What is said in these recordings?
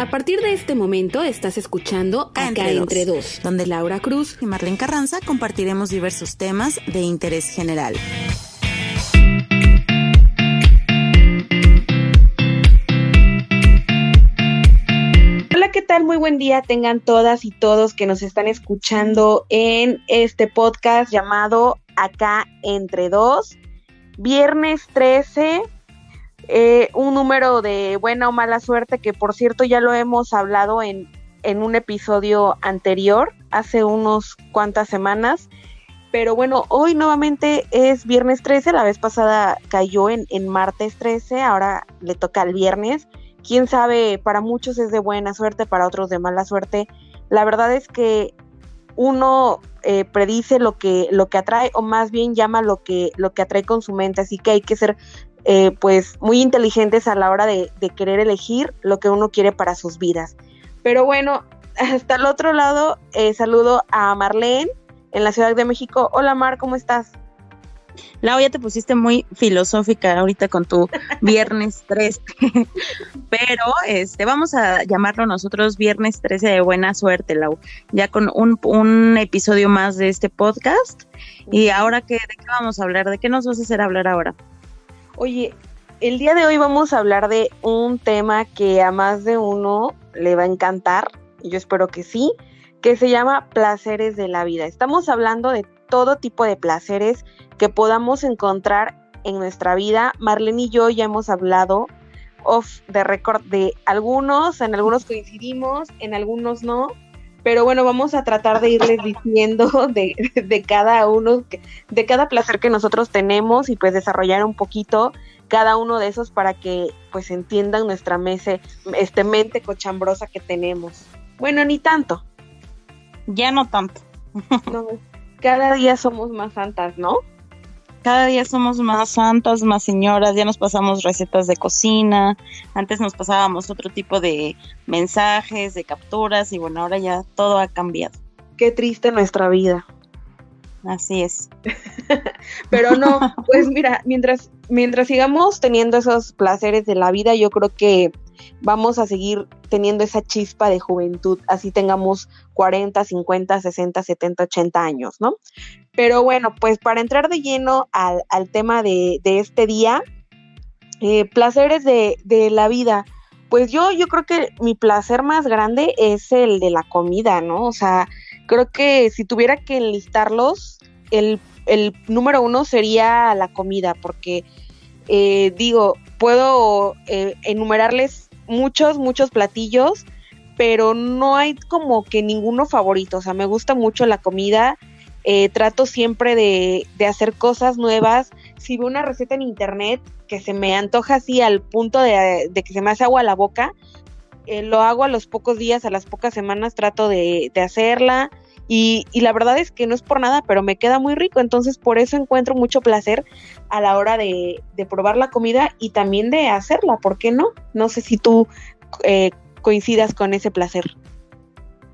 A partir de este momento estás escuchando Acá, entre, entre dos, donde Laura Cruz y Marlene Carranza compartiremos diversos temas de interés general. Hola, ¿qué tal? Muy buen día tengan todas y todos que nos están escuchando en este podcast llamado Acá entre dos. Viernes 13 eh, un número de buena o mala suerte, que por cierto ya lo hemos hablado en, en un episodio anterior, hace unos cuantas semanas. Pero bueno, hoy nuevamente es viernes 13, la vez pasada cayó en, en martes 13, ahora le toca el viernes. Quién sabe, para muchos es de buena suerte, para otros de mala suerte. La verdad es que uno eh, predice lo que, lo que atrae, o más bien llama lo que, lo que atrae con su mente, así que hay que ser eh, pues muy inteligentes a la hora de, querer elegir lo que uno quiere para sus vidas. Pero bueno, hasta el otro lado, eh, saludo a Marlene en la Ciudad de México. Hola Mar, ¿cómo estás? Lau, ya te pusiste muy filosófica ahorita con tu viernes 13. Pero este, vamos a llamarlo nosotros viernes 13 de buena suerte, Lau. Ya con un, un episodio más de este podcast. Y ahora, que, ¿de qué vamos a hablar? ¿De qué nos vas a hacer hablar ahora? Oye, el día de hoy vamos a hablar de un tema que a más de uno le va a encantar, yo espero que sí, que se llama placeres de la vida. Estamos hablando de todo tipo de placeres que podamos encontrar en nuestra vida. Marlene y yo ya hemos hablado off de récord de algunos, en algunos coincidimos, en algunos no, pero bueno, vamos a tratar de irles diciendo de, de, cada uno, de cada placer que nosotros tenemos y pues desarrollar un poquito cada uno de esos para que pues entiendan nuestra mese, este mente cochambrosa que tenemos. Bueno, ni tanto. Ya no tanto. No, cada día somos más santas, ¿no? Cada día somos más santas, más señoras, ya nos pasamos recetas de cocina, antes nos pasábamos otro tipo de mensajes, de capturas y bueno, ahora ya todo ha cambiado. Qué triste nuestra vida. Así es. Pero no, pues mira, mientras, mientras sigamos teniendo esos placeres de la vida, yo creo que vamos a seguir teniendo esa chispa de juventud, así tengamos 40, 50, 60, 70, 80 años, ¿no? Pero bueno, pues para entrar de lleno al, tema de, este día, eh, placeres de, la vida. Pues yo, yo creo que mi placer más grande es el de la comida, ¿no? O sea, creo que si tuviera que enlistarlos, el, número uno sería la comida, porque eh, digo, puedo eh, enumerarles muchos, muchos platillos, pero no hay como que ninguno favorito. O sea, me gusta mucho la comida eh, trato siempre de, hacer cosas nuevas. Si veo una receta en internet que se me antoja así al punto de, que se me hace agua a la boca, eh, lo hago a los pocos días, a las pocas semanas trato de, hacerla. Y, la verdad es que no es por nada, pero me queda muy rico. Entonces por eso encuentro mucho placer a la hora de, probar la comida y también de hacerla. ¿Por qué no? No sé si tú eh, coincidas con ese placer.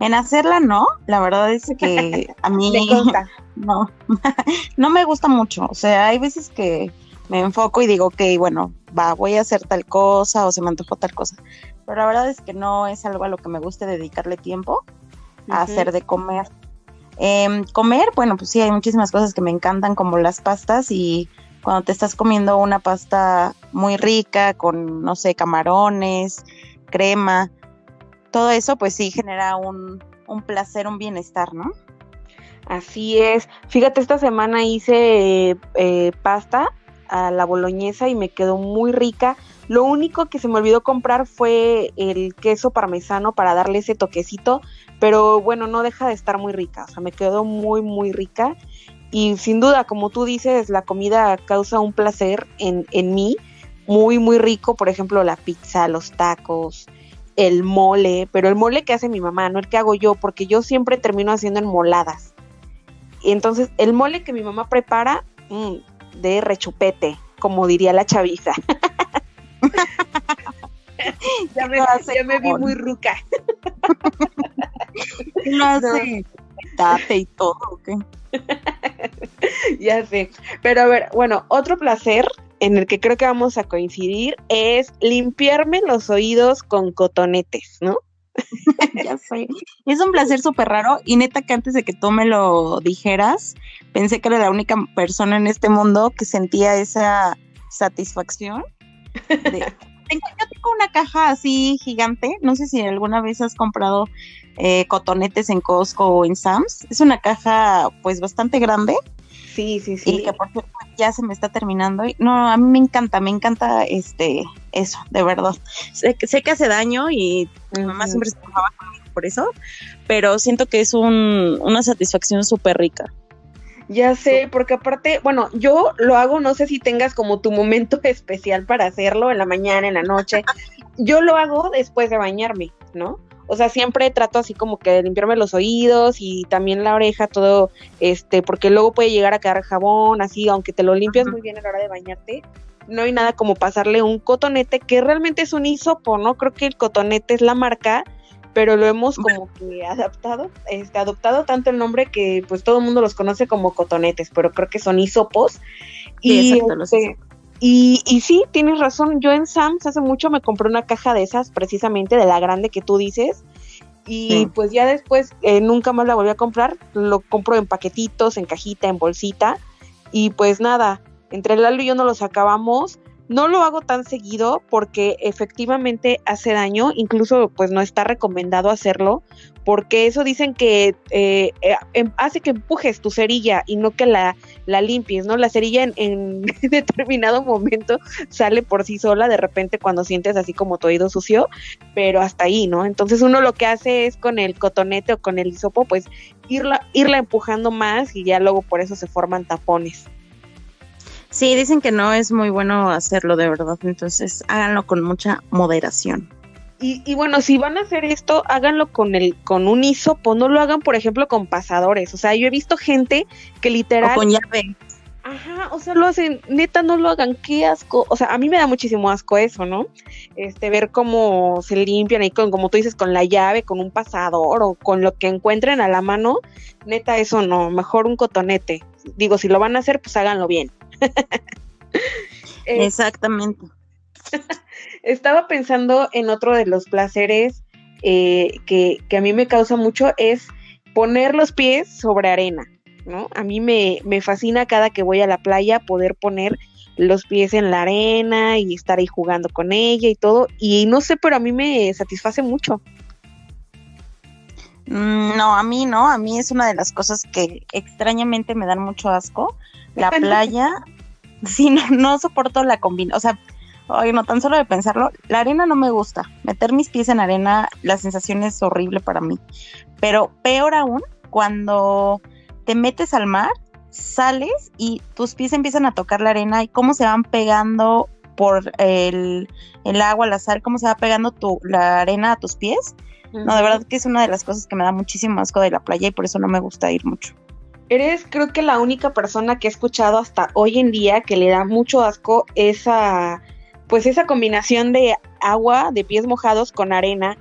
En hacerla no, la verdad es que a mí no, no me gusta mucho. O sea, hay veces que me enfoco y digo, ok, bueno, va, voy a hacer tal cosa o se me antojó tal cosa. Pero la verdad es que no es algo a lo que me guste dedicarle tiempo a hacer de comer. Em, comer, bueno, pues sí, hay muchísimas cosas que me encantan, como las pastas y cuando te estás comiendo una pasta muy rica con, no sé, camarones, crema, todo eso pues sí genera un, placer, un bienestar, ¿no? Así es. Fíjate, esta semana hice eh, pasta a la boloñesa y me quedó muy rica. Lo único que se me olvidó comprar fue el queso parmesano para darle ese toquecito, pero bueno, no deja de estar muy rica. O sea, me quedó muy, muy rica. Y sin duda, como tú dices, la comida causa un placer en, en mí, muy, muy rico. Por ejemplo, la pizza, los tacos, el mole, pero el mole que hace mi mamá, no el que hago yo, porque yo siempre termino haciendo enmoladas. Entonces, el mole que mi mamá prepara, mm, de rechupete, como diría la chaviza. ya me, ya me vi muy ruca. no hace tape y todo, ¿ok? ya sé. Pero a ver, bueno, otro placer en el que creo que vamos a coincidir es limpiarme los oídos con cotonetes, ¿no? ya sé. Es un placer súper raro y neta que antes de que tú me lo dijeras, pensé que era la única persona en este mundo que sentía esa satisfacción. Tengo, yo tengo una caja así gigante, no sé si alguna vez has comprado eh, cotonetes en Costco o en Sam's. Es una caja pues bastante grande. Sí, sí, sí. Y que por cierto ya se me está terminando. No, a mí me encanta, me encanta este eso, de verdad. Sé, sé que hace daño y mi mamá siempre se conmigo por eso, pero siento que es un, una satisfacción súper rica. Ya sé, porque aparte, bueno, yo lo hago, no sé si tengas como tu momento especial para hacerlo, en la mañana, en la noche. Yo lo hago después de bañarme, ¿no? O sea, siempre trato así como que de limpiarme los oídos y también la oreja, todo, este, porque luego puede llegar a quedar jabón, así, aunque te lo limpias muy bien a la hora de bañarte, no hay nada como pasarle un cotonete que realmente es un hisopo, ¿no? Creo que el cotonete es la marca, pero lo hemos como que adaptado, este, adoptado tanto el nombre que pues todo el mundo los conoce como cotonetes, pero creo que son hisopos. y, este, y, y, sí, tienes razón, yo en Sam's hace mucho me compré una caja de esas, precisamente de la grande que tú dices, y pues ya después eh, nunca más la volví a comprar, lo compro en paquetitos, en cajita, en bolsita, y pues nada, entre Lalo y yo no los acabamos, no lo hago tan seguido porque efectivamente hace daño, incluso pues no está recomendado hacerlo, porque eso dicen que eh, eh, em, hace que empujes tu cerilla y no que la, la limpies, ¿no? La cerilla en, en, determinado momento sale por sí sola de repente cuando sientes así como tu oído sucio, pero hasta ahí, ¿no? Entonces uno lo que hace es con el cotonete o con el hisopo, pues irla, irla empujando más y ya luego por eso se forman tapones. Sí, dicen que no es muy bueno hacerlo de verdad, entonces háganlo con mucha moderación. Y, y, bueno, si van a hacer esto, háganlo con el con un hisopo, no lo hagan, por ejemplo, con pasadores. O sea, yo he visto gente que literal. O con llave. Ajá, o sea, lo hacen, neta, no lo hagan, qué asco. O sea, a mí me da muchísimo asco eso, ¿no? Este, ver cómo se limpian ahí con, como tú dices, con la llave, con un pasador o con lo que encuentren a la mano. Neta, eso no, mejor un cotonete. Digo, si lo van a hacer, pues háganlo bien. Eh, Exactamente. Estaba pensando en otro de los placeres eh, que, a mí me causa mucho, es poner los pies sobre arena, ¿no? A mí me, me fascina cada que voy a la playa poder poner los pies en la arena y estar ahí jugando con ella y todo. Y no sé, pero a mí me satisface mucho. Mm, no, a mí no, a mí es una de las cosas que extrañamente me dan mucho asco. La playa, sí, no, no soporto la combinación, o sea, Ay, no, tan solo de pensarlo, la arena no me gusta. Meter mis pies en arena, la sensación es horrible para mí. Pero peor aún, cuando te metes al mar, sales y tus pies empiezan a tocar la arena y cómo se van pegando por el, agua, la sal, cómo se va pegando tu, la arena a tus pies. No, de verdad que es una de las cosas que me da muchísimo asco de la playa y por eso no me gusta ir mucho. Eres creo que la única persona que he escuchado hasta hoy en día que le da mucho asco esa, pues esa combinación de agua, de pies mojados con arena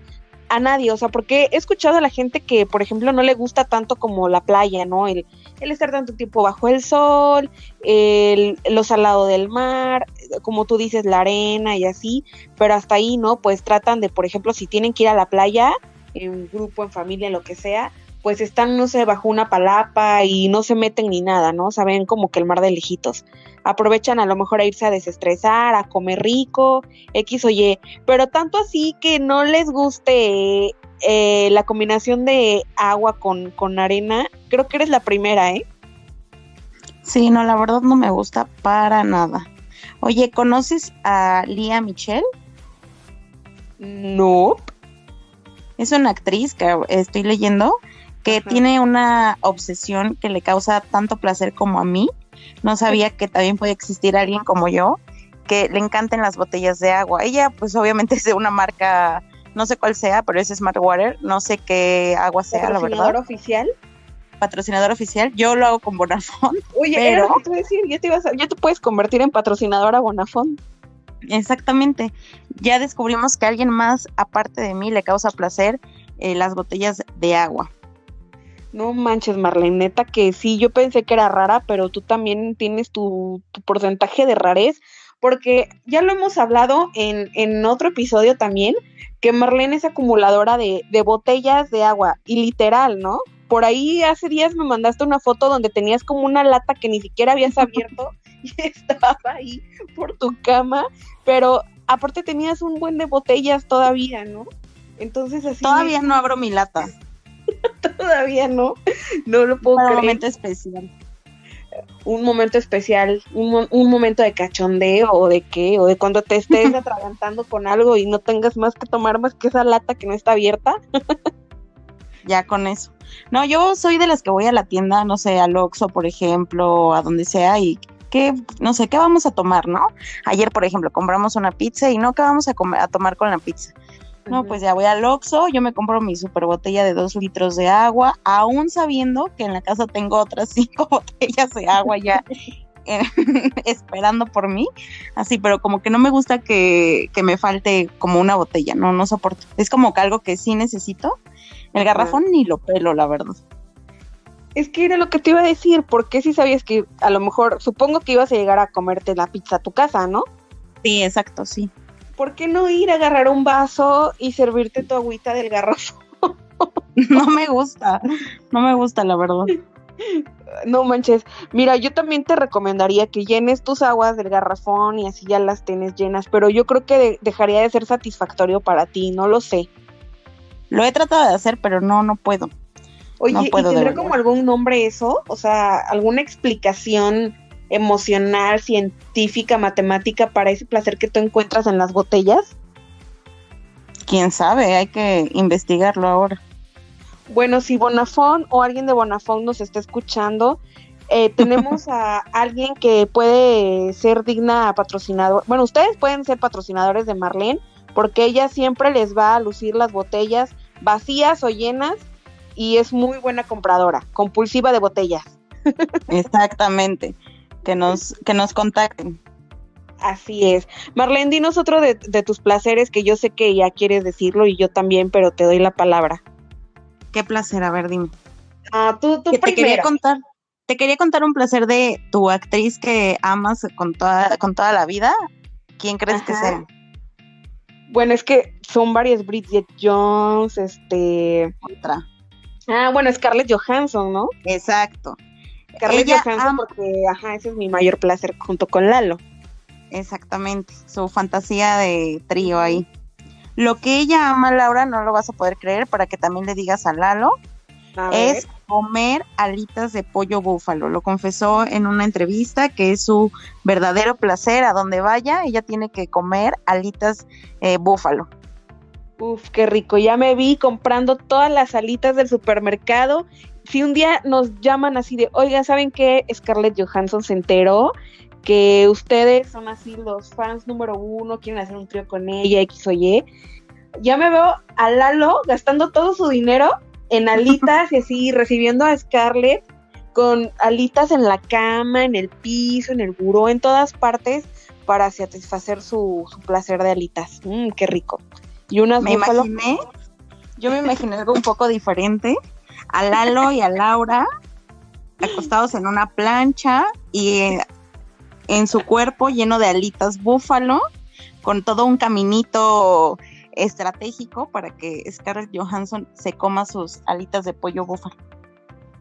a nadie, o sea, porque he escuchado a la gente que, por ejemplo, no le gusta tanto como la playa, ¿no? El, el estar tanto tiempo bajo el sol, el, lo salado del mar, como tú dices, la arena y así, pero hasta ahí, ¿no? Pues tratan de, por ejemplo, si tienen que ir a la playa, en grupo, en familia, lo que sea, pues están, no sé, bajo una palapa y no se meten ni nada, ¿no? Saben como que el mar de lejitos. Aprovechan a lo mejor a irse a desestresar, a comer rico, X o Y, pero tanto así que no les guste eh, la combinación de agua con, con arena, creo que eres la primera, ¿eh? Sí, no, la verdad no me gusta para nada. Oye, ¿conoces a Lía Michelle? No. Es una actriz que estoy leyendo que tiene una obsesión que le causa tanto placer como a mí. No sabía que también puede existir alguien como yo que le encanten las botellas de agua. Ella, pues obviamente es de una marca, no sé cuál sea, pero es Smart Water, no sé qué agua sea, la verdad. ¿Patrocinador oficial? Patrocinador oficial. Yo lo hago con Bonafón. Oye, pero... te voy a decir, ya te, vas ya te puedes convertir en patrocinadora Bonafón. Exactamente. Ya descubrimos que a alguien más, aparte de mí, le causa placer eh, las botellas de agua. No manches, Marlene, neta que sí, yo pensé que era rara, pero tú también tienes tu, porcentaje de rarez, porque ya lo hemos hablado en, en otro episodio también, que Marlene es acumuladora de, de botellas de agua, y literal, ¿no? Por ahí hace días me mandaste una foto donde tenías como una lata que ni siquiera habías abierto y estaba ahí por tu cama, pero aparte tenías un buen de botellas todavía, ¿no? Entonces así. Todavía no abro mi lata. todavía no. No lo puedo creer. Un momento especial. Un momento especial, un, un, momento de cachondeo o de qué, o de cuando te estés atragantando con algo y no tengas más que tomar más que esa lata que no está abierta. Ya con eso. No, yo soy de las que voy a la tienda, no sé, al Oxxo, por ejemplo, a donde sea y que, no sé, ¿qué vamos a tomar, no? Ayer, por ejemplo, compramos una pizza y no, ¿qué vamos a, comer, a tomar con la pizza? No, pues ya voy al Oxxo, yo me compro mi super botella de dos litros de agua, aún sabiendo que en la casa tengo otras cinco botellas de agua ya esperando por mí, así, pero como que no me gusta que, que, me falte como una botella, no, no soporto. Es como que algo que sí necesito. El garrafón ni lo pelo, la verdad. Es que era lo que te iba a decir, porque si sabías que a lo mejor, supongo que ibas a llegar a comerte la pizza a tu casa, ¿no? Sí, exacto, sí. ¿por qué no ir a agarrar un vaso y servirte tu agüita del garrafón? no me gusta, no me gusta la verdad. No manches, mira, yo también te recomendaría que llenes tus aguas del garrafón y así ya las tienes llenas, pero yo creo que dejaría de ser satisfactorio para ti, no lo sé. Lo he tratado de hacer, pero no, no puedo. Oye, ¿y tendrá como algún nombre eso? O sea, alguna explicación emocional, científica, matemática para ese placer que tú encuentras en las botellas? Quién sabe, hay que investigarlo ahora. Bueno, si Bonafón o alguien de Bonafón nos está escuchando, eh, tenemos a alguien que puede ser digna patrocinador. Bueno, ustedes pueden ser patrocinadores de Marlene, porque ella siempre les va a lucir las botellas vacías o llenas y es muy buena compradora, compulsiva de botellas. Exactamente que nos, que nos contacten. Así es. Marlene, dinos otro de, tus placeres que yo sé que ya quieres decirlo y yo también, pero te doy la palabra. ¿Qué placer? A ver, dime. Ah, tú, tú Te quería contar, te quería contar un placer de tu actriz que amas con toda, con toda la vida. ¿Quién crees que sea? Bueno, es que son varias Bridget Jones, este. Otra. Ah, bueno, Scarlett Johansson, ¿no? Exacto. Scarlett Johansson porque, ajá, ese es mi mayor placer junto con Lalo. Exactamente, su fantasía de trío ahí. Lo que ella ama, Laura, no lo vas a poder creer para que también le digas a Lalo, es comer alitas de pollo búfalo. Lo confesó en una entrevista que es su verdadero placer a donde vaya, ella tiene que comer alitas eh, búfalo. Uf, qué rico. Ya me vi comprando todas las alitas del supermercado si un día nos llaman así de, oiga, ¿saben qué? Scarlett Johansson se enteró que ustedes son así los fans número uno, quieren hacer un trío con ella, X o Y. Ya me veo a Lalo gastando todo su dinero en alitas y así, recibiendo a Scarlett con alitas en la cama, en el piso, en el buró, en todas partes, para satisfacer su, placer de alitas. Mmm, qué rico. Y unas me imaginé, yo me imaginé algo un poco diferente a Lalo y a Laura acostados en una plancha y eh, en su cuerpo lleno de alitas búfalo, con todo un caminito estratégico para que Scarlett Johansson se coma sus alitas de pollo búfalo.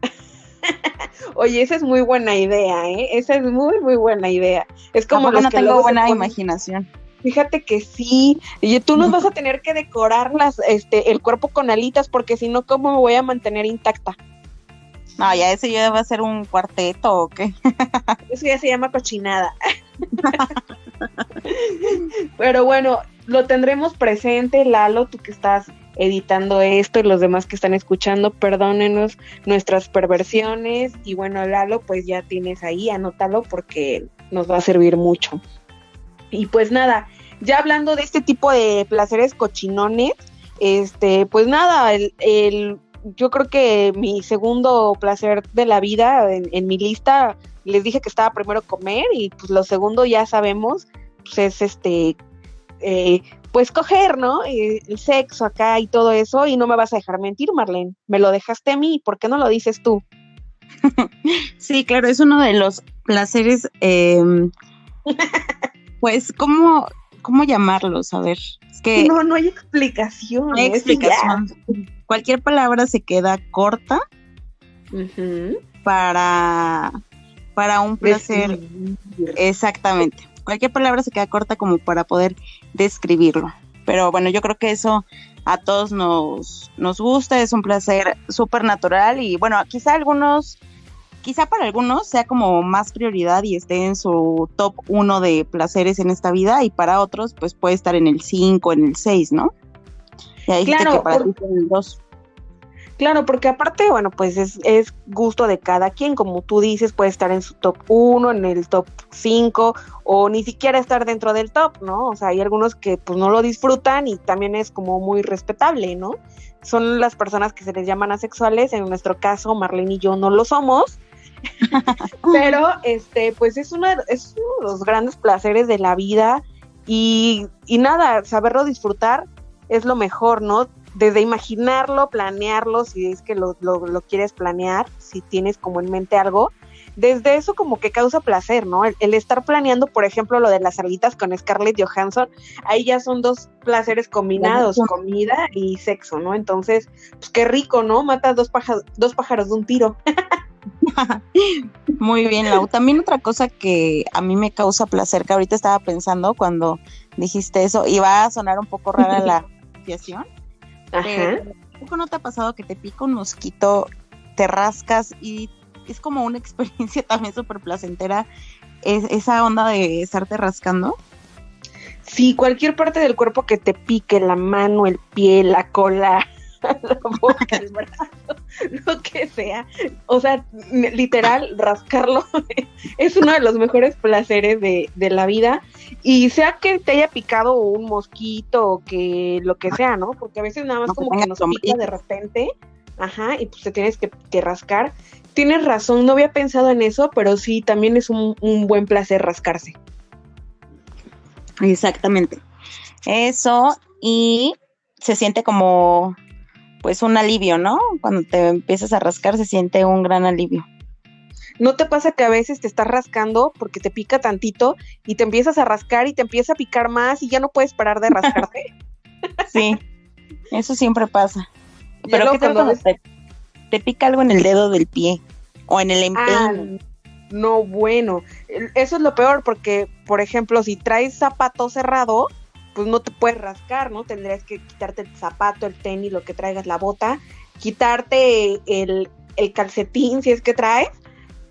Oye, esa es muy buena idea, ¿eh? Esa es muy, muy buena idea. Es como no tengo buena imaginación. Fíjate que sí. Y tú nos vas a tener que decorar las, este, el cuerpo con alitas, porque si no, ¿cómo me voy a mantener intacta? No, ya ese ya debe ser un cuarteto o qué. Eso ya se llama cochinada. Pero bueno, lo tendremos presente, Lalo, tú que estás editando esto y los demás que están escuchando, perdónenos nuestras perversiones. Y bueno, Lalo, pues ya tienes ahí, anótalo porque nos va a servir mucho. Y pues nada, ya hablando de este tipo de placeres cochinones, este, pues nada, el, yo creo que mi segundo placer de la vida en, mi lista, les dije que estaba primero comer y pues lo segundo ya sabemos, pues es este, eh, pues coger, ¿no? Eh, el sexo acá y todo eso y no me vas a dejar mentir, Marlene, me lo dejaste a mí, ¿por qué no lo dices tú? sí, claro, es uno de los placeres... Eh, pues, ¿cómo, cómo llamarlos? A ver, es que... No, no hay explicación. No hay explicación. Cualquier palabra se queda corta para, para un placer. Exactamente. Cualquier palabra se queda corta como para poder describirlo. Pero bueno, yo creo que eso a todos nos, nos gusta, es un placer súper natural y bueno, quizá algunos, quizá para algunos sea como más prioridad y esté en su top uno de placeres en esta vida y para otros pues puede estar en el 5, en el 6, ¿no? Y ahí claro, que para ti el 2. Claro, porque aparte, bueno, pues es, es, gusto de cada quien, como tú dices, puede estar en su top 1, en el top 5 o ni siquiera estar dentro del top, ¿no? O sea, hay algunos que pues no lo disfrutan y también es como muy respetable, ¿no? Son las personas que se les llaman asexuales, en nuestro caso Marlene y yo no lo somos, pero este, pues es, una, es uno de los grandes placeres de la vida y, y nada, saberlo disfrutar es lo mejor, ¿no? Desde imaginarlo, planearlo, si es que lo, lo, quieres planear, si tienes como en mente algo, desde eso como que causa placer, ¿no? El, estar planeando, por ejemplo, lo de las alitas con Scarlett Johansson, ahí ya son dos placeres combinados, comida y sexo, ¿no? Entonces, pues qué rico, ¿no? Matas dos, pájaros, dos pájaros de un tiro. Muy bien, Lau. También otra cosa que a mí me causa placer, que ahorita estaba pensando cuando dijiste eso, y va a sonar un poco rara la asociación, Ajá. no te ha pasado que te pica un mosquito, te rascas y es como una experiencia también súper placentera esa onda de estarte rascando? Sí, cualquier parte del cuerpo que te pique, la mano, el pie, la cola, la boca, el brazo, lo que sea. O sea, literal, rascarlo es uno de los mejores placeres de, de, la vida. Y sea que te haya picado un mosquito o que lo que sea, ¿no? Porque a veces nada más como que nos pica de repente. Ajá, y pues te tienes que, rascar. Tienes razón, no había pensado en eso, pero sí, también es un, un buen placer rascarse. Exactamente. Eso, y se siente como pues un alivio, ¿no? Cuando te empiezas a rascar se siente un gran alivio. ¿No te pasa que a veces te estás rascando porque te pica tantito y te empiezas a rascar y te empieza a picar más y ya no puedes parar de rascarte? sí, eso siempre pasa. Pero ¿qué tal te, pica algo en el dedo del pie o en el empeño? Ah, no, bueno, eso es lo peor porque, por ejemplo, si traes zapato cerrado, pues no te puedes rascar, ¿no? Tendrías que quitarte el zapato, el tenis, lo que traigas, la bota, quitarte el, calcetín si es que traes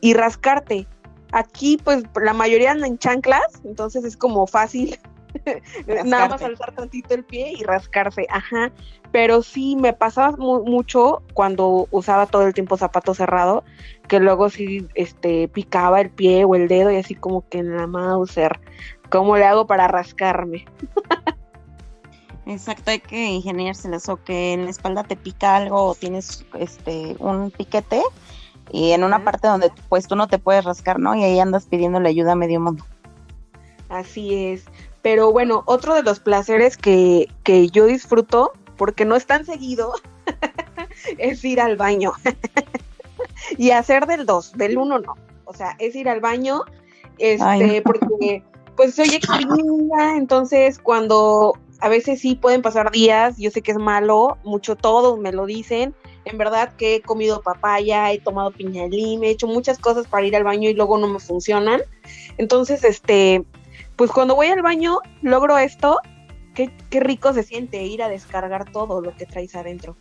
y rascarte. Aquí pues la mayoría andan en chanclas, entonces es como fácil nada más alzar tantito el pie y rascarse, ajá. Pero sí me pasaba mucho cuando usaba todo el tiempo zapato cerrado, que luego sí este picaba el pie o el dedo y así como que en la Mauser ¿Cómo le hago para rascarme? Exacto, hay que ingeniárselas o que en la espalda te pica algo o tienes este un piquete y en una parte donde pues tú no te puedes rascar, ¿no? Y ahí andas pidiéndole ayuda a medio mundo. Así es. Pero bueno, otro de los placeres que, que yo disfruto, porque no es tan seguido, es ir al baño. y hacer del 2, del 1 no. O sea, es ir al baño, este, porque pues soy extraña, entonces cuando a veces sí pueden pasar días, yo sé que es malo, mucho todo me lo dicen, en verdad que he comido papaya, he tomado piña he hecho muchas cosas para ir al baño y luego no me funcionan. Entonces, este, pues cuando voy al baño logro esto, qué, qué rico se siente ir a descargar todo lo que traes adentro.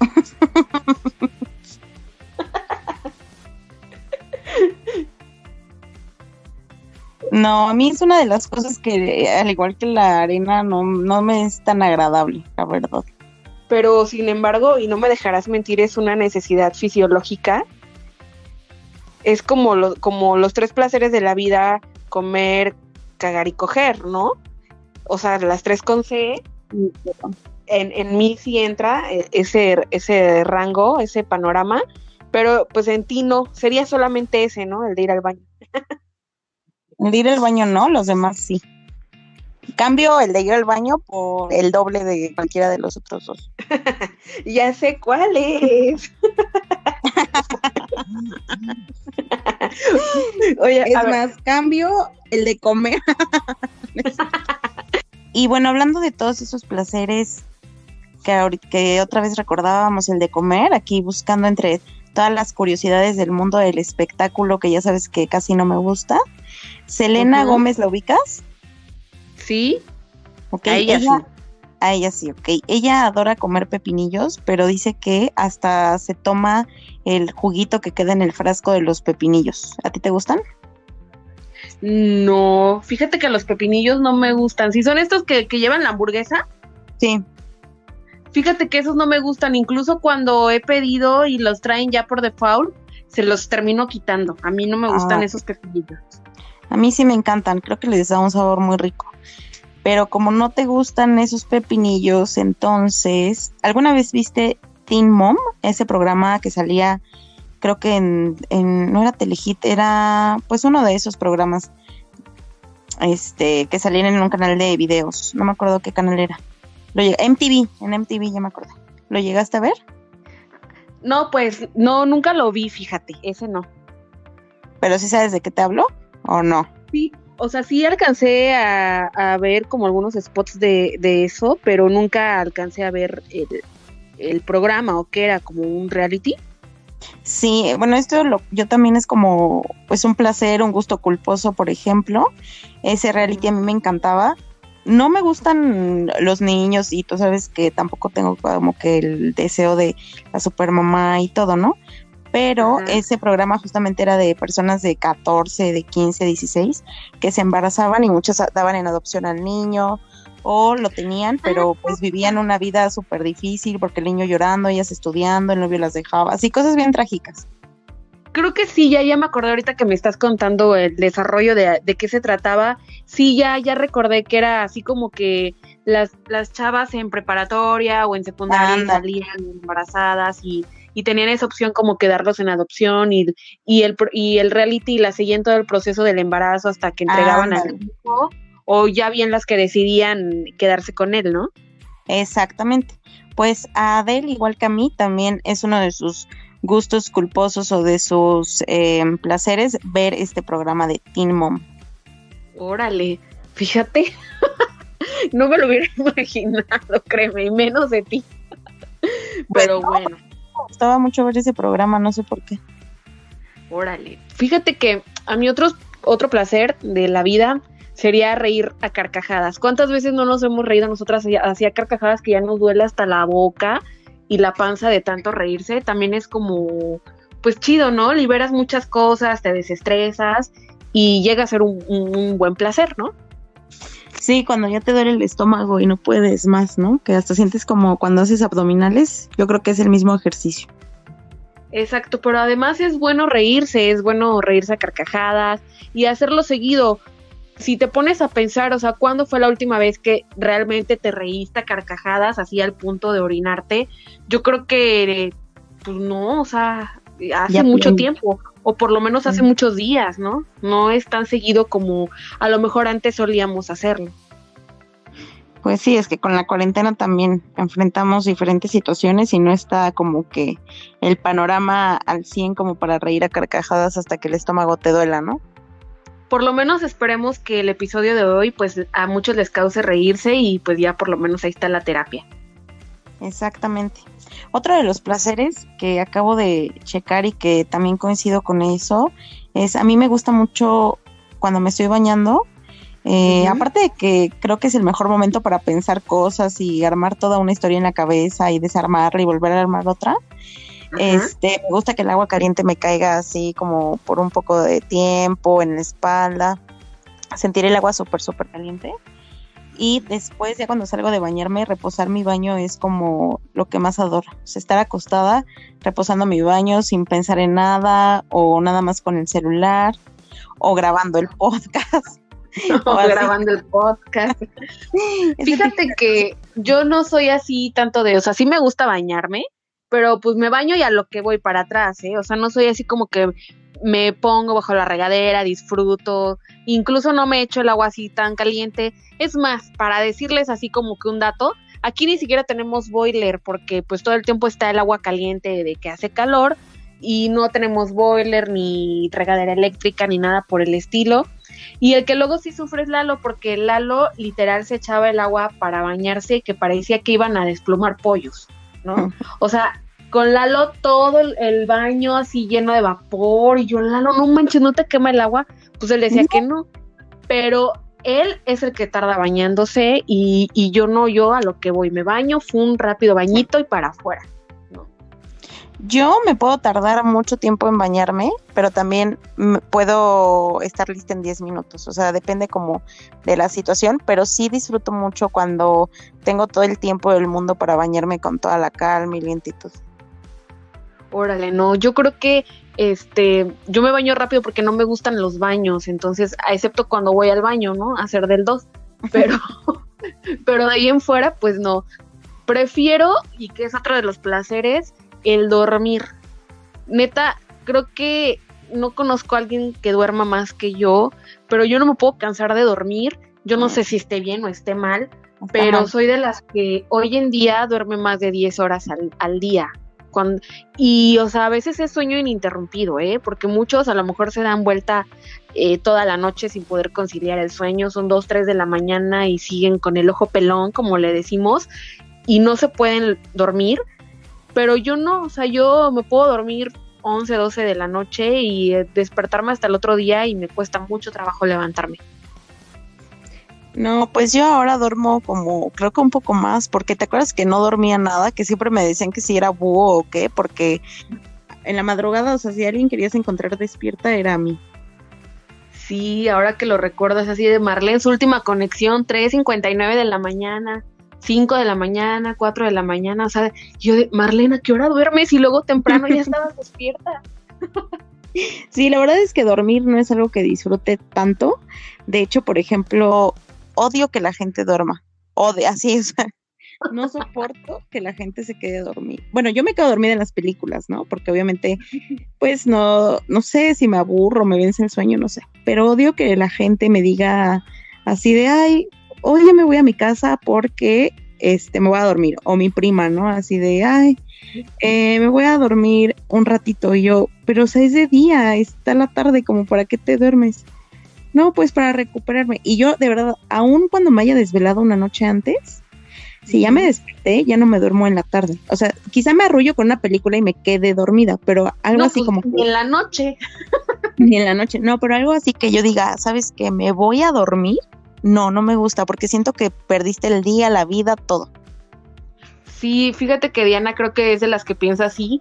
No, a mí es una de las cosas que, al igual que la arena, no, no me es tan agradable, la verdad. Pero, sin embargo, y no me dejarás mentir, es una necesidad fisiológica. Es como, lo, como los tres placeres de la vida, comer, cagar y coger, ¿no? O sea, las tres con C. En, en mí sí entra e, ese, ese rango, ese panorama, pero pues en ti no, sería solamente ese, ¿no? El de ir al baño. El de ir al baño no, los demás sí. Cambio el de ir al baño por el doble de cualquiera de los otros dos. ya sé cuál es. Oye, es más, cambio el de comer. y bueno, hablando de todos esos placeres que, que otra vez recordábamos, el de comer, aquí buscando entre todas las curiosidades del mundo del espectáculo que ya sabes que casi no me gusta. Selena Gómez, ¿la ubicas? Sí. Ok, a ella, sí. A ella sí, ok. Ella adora comer pepinillos, pero dice que hasta se toma el juguito que queda en el frasco de los pepinillos. ¿A ti te gustan? No, fíjate que los pepinillos no me gustan. Si son estos que, que llevan la hamburguesa. Sí. Fíjate que esos no me gustan, incluso cuando he pedido y los traen ya por default, se los termino quitando. A mí no me gustan ah. esos pepinillos. A mí sí me encantan, creo que les da un sabor muy rico. Pero como no te gustan esos pepinillos, entonces, ¿alguna vez viste Teen Mom? Ese programa que salía, creo que en, en no era Telehit, era pues uno de esos programas este que salían en un canal de videos. No me acuerdo qué canal era. Lo MTV, en MTV ya me acordé. ¿Lo llegaste a ver? No, pues no, nunca lo vi, fíjate, ese no. ¿Pero sí sabes de qué te hablo o no? Sí, o sea, sí alcancé a, ver como algunos spots de, eso, pero nunca alcancé a ver el, el programa o que era como un reality. Sí, bueno, esto lo, yo también es como pues un placer, un gusto culposo, por ejemplo. Ese reality a mí me encantaba no me gustan los niños y tú sabes que tampoco tengo como que el deseo de la supermamá y todo, ¿no? Pero ese programa justamente era de personas de 14, de 15, 16 que se embarazaban y muchos daban en adopción al niño o lo tenían, pero pues vivían una vida súper difícil porque el niño llorando, ellas estudiando, el novio las dejaba, así cosas bien trágicas. Creo que sí, ya, ya me acordé ahorita que me estás contando el desarrollo de, de qué se trataba. Sí, ya, ya recordé que era así como que las, las chavas en preparatoria o en secundaria salían embarazadas y, y, tenían esa opción como quedarlos en adopción y, y, el, y el reality la seguían todo el proceso del embarazo hasta que entregaban al hijo o ya bien las que decidían quedarse con él, ¿no? Exactamente. Pues Adele, igual que a mí, también es uno de sus gustos culposos o de sus eh, placeres ver este programa de Teen Mom. Órale, fíjate, no me lo hubiera imaginado, créeme, y menos de ti. Pero bueno. Me gustaba mucho ver ese programa, no sé por qué. Órale, fíjate que a mí otro, otro placer de la vida sería reír a carcajadas. ¿Cuántas veces no nos hemos reído nosotras hacía carcajadas que ya nos duele hasta la boca? y la panza de tanto reírse, también es como, pues chido, ¿no? Liberas muchas cosas, te desestresas y llega a ser un, buen placer, ¿no? Sí, cuando ya te duele el estómago y no puedes más, ¿no? Que hasta sientes como cuando haces abdominales, yo creo que es el mismo ejercicio. Exacto, pero además es bueno reírse, es bueno reírse a carcajadas y hacerlo seguido si te pones a pensar, o sea, ¿cuándo fue la última vez que realmente te reíste a carcajadas así al punto de orinarte? Yo creo que, pues no, o sea, hace mucho tiempo, o por lo menos hace muchos días, ¿no? No es tan seguido como a lo mejor antes solíamos hacerlo. Pues sí, es que con la cuarentena también enfrentamos diferentes situaciones y no está como que el panorama al 100 como para reír a carcajadas hasta que el estómago te duela, ¿no? por lo menos esperemos que el episodio de hoy pues a muchos les cause reírse y pues ya por lo menos ahí está la terapia. Exactamente. Otro de los placeres que acabo de checar y que también coincido con eso es a mí me gusta mucho cuando me estoy bañando. Eh, aparte de que creo que es el mejor momento para pensar cosas y armar toda una historia en la cabeza y desarmarla y volver a armar otra, este, me gusta que el agua caliente me caiga así como por un poco de tiempo en la espalda, sentir el agua súper, súper caliente. Y después, ya cuando salgo de bañarme, reposar mi baño es como lo que más adoro. O sea, estar acostada, reposando mi baño sin pensar en nada, o nada más con el celular, o grabando el podcast. o grabando el podcast. Fíjate que yo no soy así tanto de, o sea, sí me gusta bañarme, pero pues me baño y a lo que voy para atrás, ¿eh? O sea, no soy así como que me pongo bajo la regadera, disfruto, incluso no me echo el agua así tan caliente. Es más, para decirles así como que un dato, aquí ni siquiera tenemos boiler porque pues todo el tiempo está el agua caliente de que hace calor y no tenemos boiler ni regadera eléctrica ni nada por el estilo. Y el que luego sí sufre es Lalo, porque Lalo literal se echaba el agua para bañarse que parecía que iban a desplumar pollos, ¿no? O sea, con Lalo todo el, baño así lleno de vapor y yo, Lalo, no manches, no te quema el agua. Pues él decía que no, pero él es el que tarda bañándose y, y yo no, yo a lo que voy, me baño, fue un rápido bañito y para afuera. Yo me puedo tardar mucho tiempo en bañarme, pero también puedo estar lista en 10 minutos. O sea, depende como de la situación, pero sí disfruto mucho cuando tengo todo el tiempo del mundo para bañarme con toda la calma y lentitud. Órale, no, yo creo que este, yo me baño rápido porque no me gustan los baños, entonces, excepto cuando voy al baño, ¿no? A hacer del 2, pero, pero de ahí en fuera, pues no. Prefiero, y que es otro de los placeres, el dormir. Neta, creo que no conozco a alguien que duerma más que yo, pero yo no me puedo cansar de dormir. Yo no sé si esté bien o esté mal, pero soy de las que hoy en día duerme más de 10 horas al, día. Y, o sea, a veces es sueño ininterrumpido, ¿eh? Porque muchos a lo mejor se dan vuelta eh, toda la noche sin poder conciliar el sueño, son 2, 3 de la mañana y siguen con el ojo pelón, como le decimos, y no se pueden dormir pero yo no, o sea, yo me puedo dormir 11, 12 de la noche y eh, despertarme hasta el otro día y me cuesta mucho trabajo levantarme. No, pues yo ahora duermo como, creo que un poco más, porque te acuerdas que no dormía nada, que siempre me decían que si era búho o qué, porque en la madrugada, o sea, si alguien querías encontrar despierta, era a mí. Sí, ahora que lo recuerdas así de Marlene, su última conexión, 3.59 de la mañana. 5 de la mañana, 4 de la mañana, o sea, yo de, Marlena, ¿qué hora duermes? Y luego temprano ya estabas despierta. Sí, la verdad es que dormir no es algo que disfrute tanto. De hecho, por ejemplo, odio que la gente duerma. Odio, así es. No soporto que la gente se quede dormida. Bueno, yo me quedo dormida en las películas, ¿no? Porque obviamente, pues no, no sé si me aburro, me vence el sueño, no sé. Pero odio que la gente me diga así de, ay, hoy ya me voy a mi casa porque este, me voy a dormir. O mi prima, ¿no? Así de, ay, eh, me voy a dormir un ratito. Y yo, pero o es de día, está la tarde, como para qué te duermes. No, pues para recuperarme. Y yo, de verdad, aún cuando me haya desvelado una noche antes, si ya me desperté, ya no me duermo en la tarde. O sea, quizá me arrullo con una película y me quede dormida, pero algo así pues, como... Ni en la noche. Ni en la noche, no, pero algo así que yo diga, ¿sabes qué? Me voy a dormir no, no me gusta porque siento que perdiste el día, la vida, todo. Sí, fíjate que Diana creo que es de las que piensa así.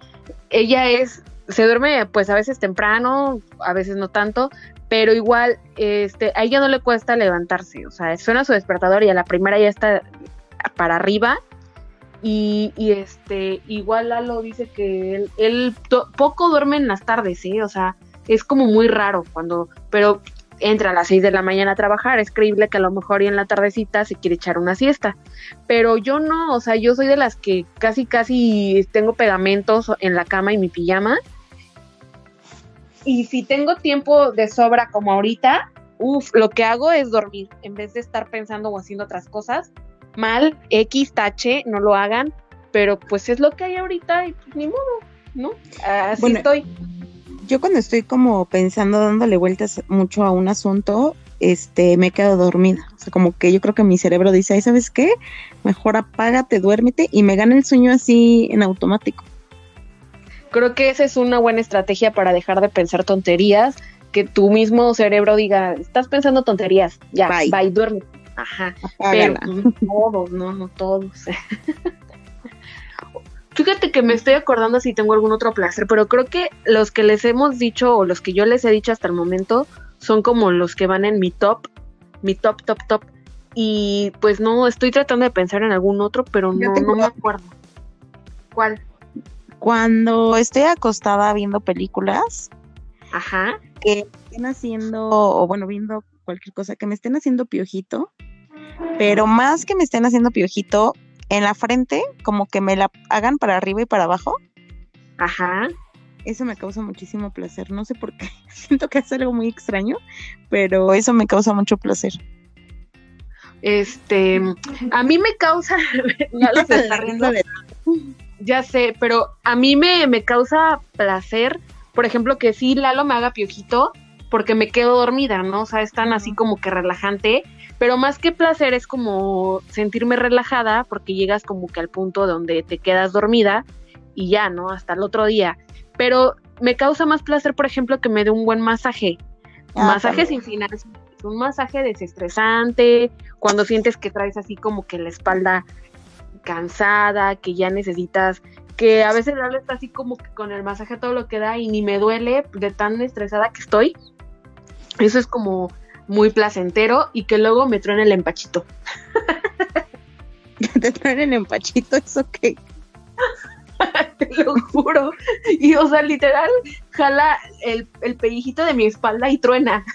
Ella es, se duerme pues a veces temprano, a veces no tanto, pero igual este, a ella no le cuesta levantarse, o sea, suena su despertador y a la primera ya está para arriba. Y, este, igual Lalo dice que él, él poco duerme en las tardes, ¿sí? O sea, es como muy raro cuando, pero entra a las 6 de la mañana a trabajar, es creíble que a lo mejor y en la tardecita se quiere echar una siesta, pero yo no, o sea, yo soy de las que casi casi tengo pegamentos en la cama y mi pijama. Y si tengo tiempo de sobra como ahorita, uff, lo que hago es dormir en vez de estar pensando o haciendo otras cosas. Mal, X, tache, no lo hagan, pero pues es lo que hay ahorita y pues ni modo, ¿no? Así estoy yo cuando estoy como pensando, dándole vueltas mucho a un asunto, este, me quedo dormida. O sea, como que yo creo que mi cerebro dice, ay, ¿sabes qué? Mejor apágate, duérmete y me gana el sueño así en automático. Creo que esa es una buena estrategia para dejar de pensar tonterías, que tu mismo cerebro diga, estás pensando tonterías, ya, bye, bye duerme. Ajá, pero no todos, no, no todos. Fíjate que me estoy acordando si tengo algún otro placer, pero creo que los que les hemos dicho o los que yo les he dicho hasta el momento son como los que van en mi top, mi top, top, top. Y pues no, estoy tratando de pensar en algún otro, pero no, no me acuerdo. ¿Cuál? Cuando estoy acostada viendo películas, Ajá. que estén haciendo, o bueno, viendo cualquier cosa, que me estén haciendo piojito, pero más que me estén haciendo piojito, en la frente, como que me la hagan para arriba y para abajo. Ajá. Eso me causa muchísimo placer. No sé por qué. Siento que es algo muy extraño, pero eso me causa mucho placer. Este, a mí me causa, ya lo está riendo. Ya sé, pero a mí me, me causa placer, por ejemplo, que sí Lalo me haga piojito, porque me quedo dormida, ¿no? O sea, es tan así como que relajante, pero más que placer es como sentirme relajada porque llegas como que al punto donde te quedas dormida y ya, ¿no? Hasta el otro día. Pero me causa más placer, por ejemplo, que me dé un buen masaje. Ah, masaje sin final, un masaje desestresante, cuando sientes que traes así como que la espalda cansada, que ya necesitas, que a veces Lalo está así como que con el masaje todo lo que da y ni me duele de tan estresada que estoy. Eso es como muy placentero y que luego me truene el empachito. ¿Te truene el empachito? ¿Eso qué? Te lo juro. Y o sea, literal, jala el, el pellejito de mi espalda y truena.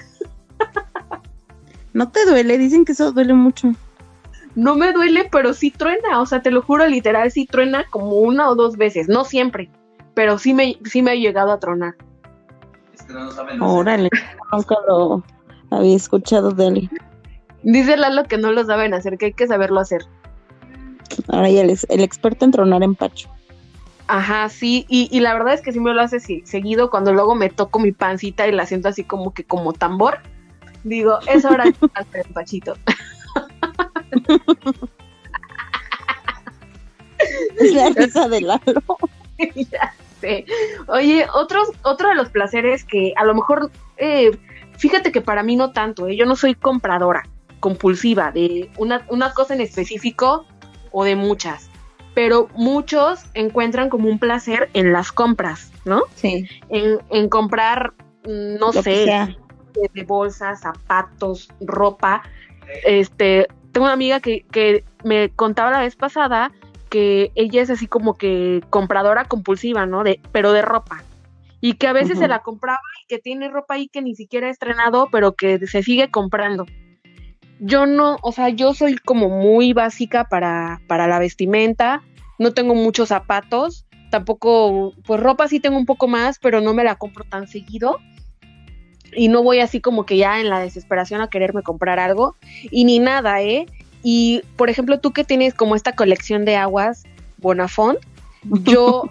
No te duele, dicen que eso duele mucho. No me duele, pero sí truena, o sea, te lo juro, literal, sí truena como una o dos veces, no siempre, pero sí me, sí me ha llegado a tronar. Órale, nunca lo había escuchado de él. Dice Lalo que no lo saben hacer, que hay que saberlo hacer. Ahora ya es el experto en tronar en pacho. Ajá, sí, y, y, la verdad es que sí me lo hace seguido cuando luego me toco mi pancita y la siento así como que como tambor. Digo, es hora de hacer el pachito. Es la risa de Lalo. ya Oye, otros, otro de los placeres que a lo mejor, eh, fíjate que para mí no tanto, eh, yo no soy compradora compulsiva de una, una cosa en específico o de muchas, pero muchos encuentran como un placer en las compras, ¿no? Sí. En, en comprar, no sé, de bolsas, zapatos, ropa. Este, tengo una amiga que, que me contaba la vez pasada que ella es así como que compradora compulsiva, ¿no? De, pero de ropa. Y que a veces se la compraba y que tiene ropa ahí que ni siquiera ha estrenado, pero que se sigue comprando. Yo no, o sea, yo soy como muy básica para, para la vestimenta, no tengo muchos zapatos, tampoco, pues ropa sí tengo un poco más, pero no me la compro tan seguido. Y no voy así como que ya en la desesperación a quererme comprar algo. Y ni nada, ¿eh? Y, por ejemplo, tú que tienes como esta colección de aguas Bonafont, yo,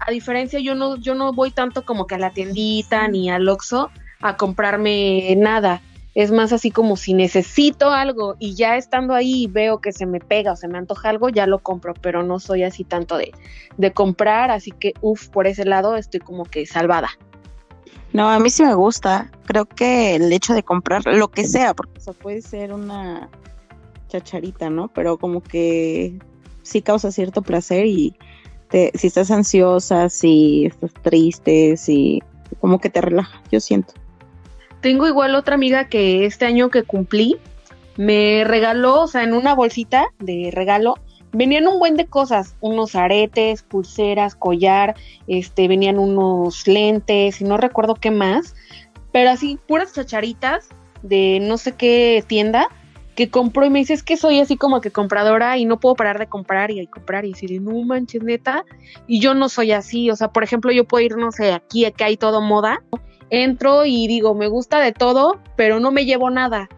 a, diferencia, yo no, yo no voy tanto como que a la tiendita ni al Oxxo a comprarme nada. Es más así como si necesito algo y ya estando ahí veo que se me pega o se me antoja algo, ya lo compro, pero no soy así tanto de, de comprar, así que, uff, por ese lado estoy como que salvada. No, a mí sí me gusta. Creo que el hecho de comprar lo que sea, porque puede ser una chacharita, ¿no? Pero como que sí causa cierto placer y si estás ansiosa, si estás triste, si como que te relaja, yo siento. Tengo igual otra amiga que este año que cumplí me regaló, o sea, en una bolsita de regalo, venían un buen de cosas, unos aretes, pulseras, collar, este, venían unos lentes y no recuerdo qué más, pero así puras chacharitas de no sé qué tienda que compro y me dice, es que soy así como que compradora y no puedo parar de comprar y comprar y decir, no manches, neta, y yo no soy así, o sea, por ejemplo, yo puedo ir, no sé, aquí, acá hay todo moda, entro y digo, me gusta de todo, pero no me llevo nada.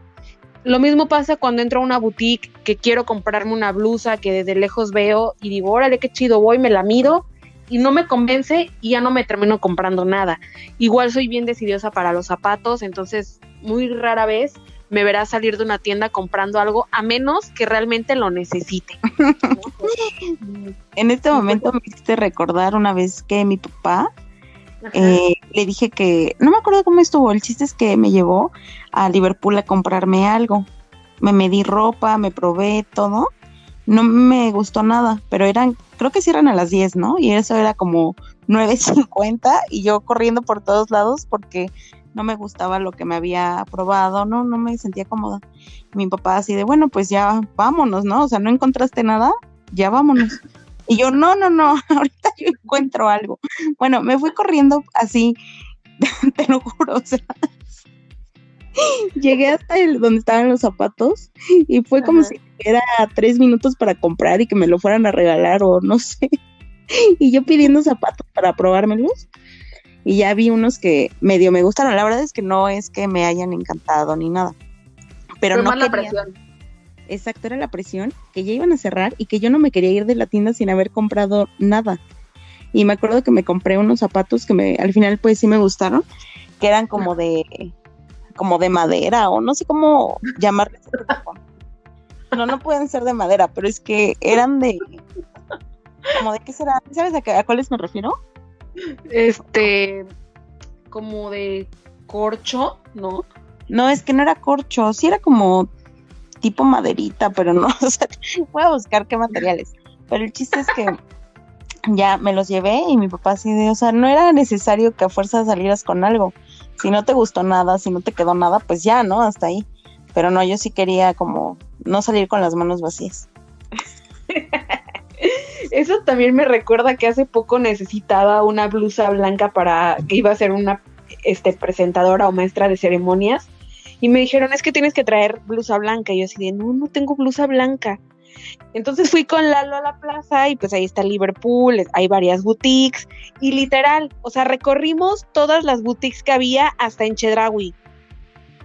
Lo mismo pasa cuando entro a una boutique que quiero comprarme una blusa que desde lejos veo y digo, órale, qué chido, voy, me la mido y no me convence y ya no me termino comprando nada. Igual soy bien decidiosa para los zapatos, entonces muy rara vez me verás salir de una tienda comprando algo a menos que realmente lo necesite. en este momento me hiciste recordar una vez que mi papá eh, le dije que, no me acuerdo cómo estuvo, el chiste es que me llevó a Liverpool a comprarme algo. Me medí ropa, me probé todo. No me gustó nada, pero eran, creo que cierran a las 10, ¿no? Y eso era como 9.50 y yo corriendo por todos lados porque no me gustaba lo que me había probado, no, no me sentía cómoda. Mi papá así de, bueno, pues ya vámonos, ¿no? O sea, no encontraste nada, ya vámonos. Y yo, no, no, no, ahorita yo encuentro algo. Bueno, me fui corriendo así, te lo juro, o sea, llegué hasta el donde estaban los zapatos y fue como si era tres minutos para comprar y que me lo fueran a regalar o no sé. Y yo pidiendo zapatos para probármelos y ya vi unos que medio me gustaron. La verdad es que no es que me hayan encantado ni nada. Pero no la presión. Exacto, era la presión, que ya iban a cerrar y que yo no me quería ir de la tienda sin haber comprado nada. Y me acuerdo que me compré unos zapatos que me, al final pues sí me gustaron, que eran como de, como de madera o no sé cómo llamarles. No, no pueden ser de madera, pero es que eran de, como de qué será, ¿sabes a, a cuáles me refiero? Este, como de corcho, ¿no? No, es que no era corcho, sí era como tipo maderita, pero no, o sea, voy a buscar qué materiales. Pero el chiste es que ya me los llevé y mi papá así de, o sea, no era necesario que a fuerza salieras con algo. Si no te gustó nada, si no te quedó nada, pues ya, ¿no? Hasta ahí. Pero no, yo sí quería como no salir con las manos vacías. Eso también me recuerda que hace poco necesitaba una blusa blanca para que iba a ser una este, presentadora o maestra de ceremonias y me dijeron, es que tienes que traer blusa blanca. Y yo así de, no, no tengo blusa blanca. Entonces fui con Lalo a la plaza y pues ahí está Liverpool, hay varias boutiques y literal, o sea, recorrimos todas las boutiques que había hasta en Chedraui.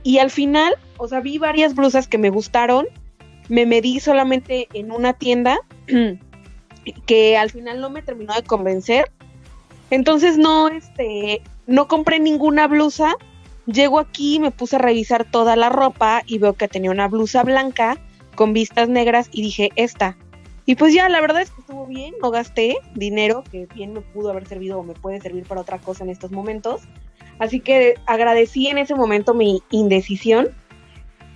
Y al final, o sea, vi varias blusas que me gustaron, me medí solamente en una tienda que al final no me terminó de convencer. Entonces no, este, no compré ninguna blusa Llego aquí, me puse a revisar toda la ropa y veo que tenía una blusa blanca con vistas negras y dije, esta. Y pues ya, la verdad es que estuvo bien, no gasté dinero, que bien me pudo haber servido o me puede servir para otra cosa en estos momentos. Así que agradecí en ese momento mi indecisión.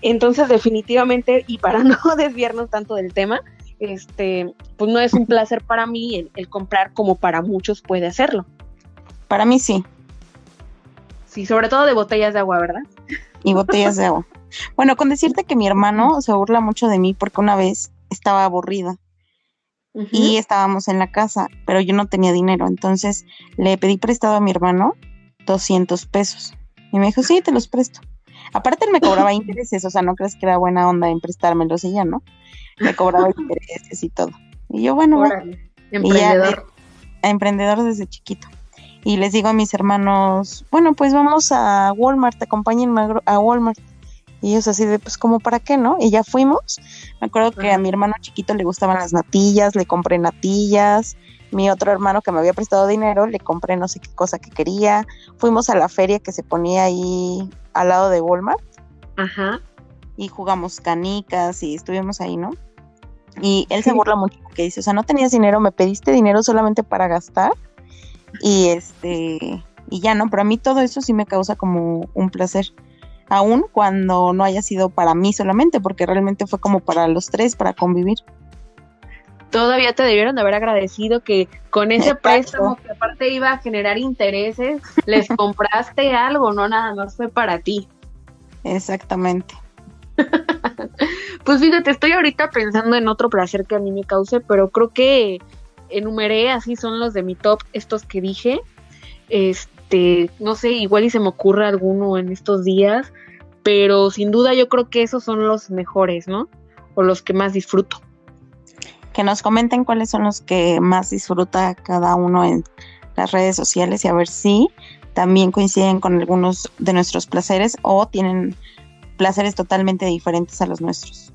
Entonces, definitivamente, y para no desviarnos tanto del tema, este, pues no es un placer para mí el, el comprar como para muchos puede hacerlo. Para mí sí. Sí, sobre todo de botellas de agua, ¿verdad? Y botellas de agua. Bueno, con decirte que mi hermano se burla mucho de mí porque una vez estaba aburrida y estábamos en la casa, pero yo no tenía dinero, entonces le pedí prestado a mi hermano 200 pesos y me dijo, sí, te los presto. Aparte él me cobraba intereses, o sea, no crees que era buena onda en prestármelos y ya, ¿no? Me cobraba intereses y todo. Y yo, bueno, emprendedor. emprendedor desde chiquito y les digo a mis hermanos, bueno, pues vamos a Walmart, acompáñenme a Walmart. Y ellos así de, pues como para qué, ¿no? Y ya fuimos. Me acuerdo que a mi hermano chiquito le gustaban las natillas, le compré natillas. Mi otro hermano que me había prestado dinero, le compré no sé qué cosa que quería. Fuimos a la feria que se ponía ahí al lado de Walmart. Ajá. Y jugamos canicas y estuvimos ahí, ¿no? Y él se burla mucho porque dice, o sea, no tenías dinero, me pediste dinero solamente para gastar y este y ya no, pero a mí todo eso sí me causa como un placer, aun cuando no haya sido para mí solamente, porque realmente fue como para los tres, para convivir. Todavía te debieron de haber agradecido que con ese préstamo que aparte iba a generar intereses, les compraste algo, no nada más fue para ti. Exactamente. pues fíjate, estoy ahorita pensando en otro placer que a mí me cause, pero creo que enumeré, así son los de mi top, estos que dije. Este, no sé, igual y se me ocurre alguno en estos días, pero sin duda yo creo que esos son los mejores, ¿no? O los que más disfruto. Que nos comenten cuáles son los que más disfruta cada uno en las redes sociales y a ver si también coinciden con algunos de nuestros placeres o tienen placeres totalmente diferentes a los nuestros.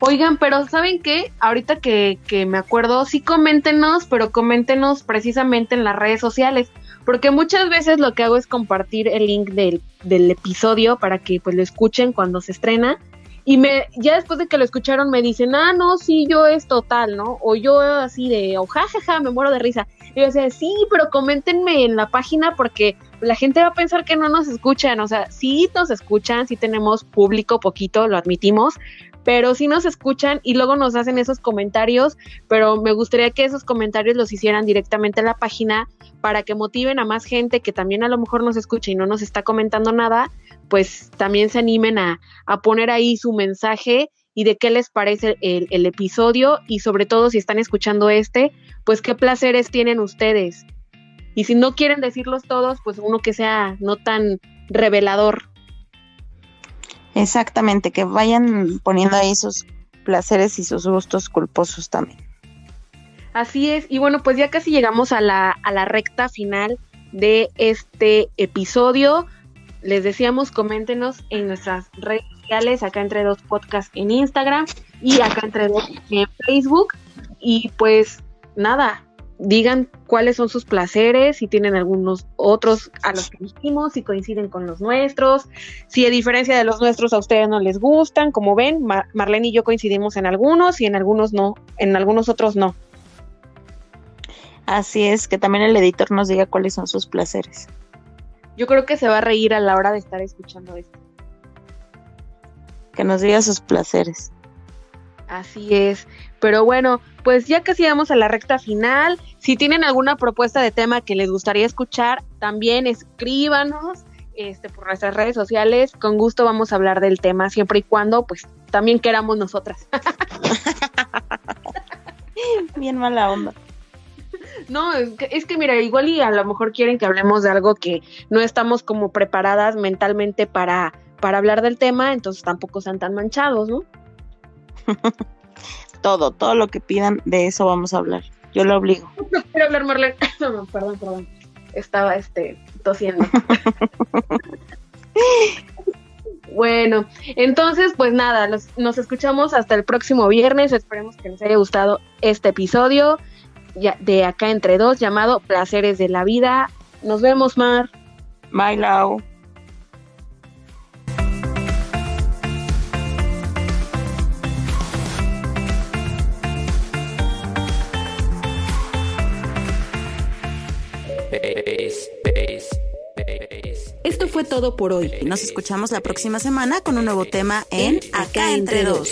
Oigan, pero ¿saben qué? Ahorita que, que me acuerdo, sí coméntenos, pero coméntenos precisamente en las redes sociales, porque muchas veces lo que hago es compartir el link del, del episodio para que pues lo escuchen cuando se estrena. Y me, ya después de que lo escucharon me dicen, ah, no, sí, yo es total, ¿no? O yo así de, o jajaja, me muero de risa. Y yo decía, sí, pero coméntenme en la página porque la gente va a pensar que no nos escuchan. O sea, sí nos escuchan, sí tenemos público poquito, lo admitimos, pero sí nos escuchan y luego nos hacen esos comentarios, pero me gustaría que esos comentarios los hicieran directamente en la página para que motiven a más gente que también a lo mejor nos escucha y no nos está comentando nada, pues también se animen a, poner ahí su mensaje y de qué les parece el, el, episodio y sobre todo si están escuchando este, pues qué placeres tienen ustedes. Y si no quieren decirlos todos, pues uno que sea no tan revelador. Exactamente, que vayan poniendo ahí sus placeres y sus gustos culposos también. Así es, y bueno, pues ya casi llegamos a la, a la recta final de este episodio. Les decíamos, coméntenos en nuestras redes sociales, acá entre dos podcasts en Instagram y acá entre dos en Facebook. Y pues nada, digan cuáles son sus placeres, si tienen algunos otros a los que dijimos, si coinciden con los nuestros, si a diferencia de los nuestros a ustedes no les gustan, como ven, Marlene y yo coincidimos en algunos y en algunos no, en algunos otros no. Así es, que también el editor nos diga cuáles son sus placeres. Yo creo que se va a reír a la hora de estar escuchando esto. Que nos diga sus placeres. Así es. Pero bueno, pues ya casi vamos a la recta final. Si tienen alguna propuesta de tema que les gustaría escuchar, también escríbanos este, por nuestras redes sociales. Con gusto vamos a hablar del tema, siempre y cuando, pues, también queramos nosotras. Bien mala onda. No, es que, mira, igual y a lo mejor quieren que hablemos de algo que no estamos como preparadas mentalmente para, para hablar del tema, entonces tampoco sean tan manchados, ¿no? todo, todo lo que pidan, de eso vamos a hablar. Yo lo obligo. No quiero hablar, Marlene. No, perdón, perdón. Estaba este, tosiendo. bueno, entonces, pues nada, nos escuchamos hasta el próximo viernes. Esperemos que les haya gustado este episodio de Acá Entre Dos llamado Placeres de la Vida. Nos vemos, Mar. Bye, Lau. Esto fue todo por hoy. Nos escuchamos la próxima semana con un nuevo tema en Acá, Entre Dos.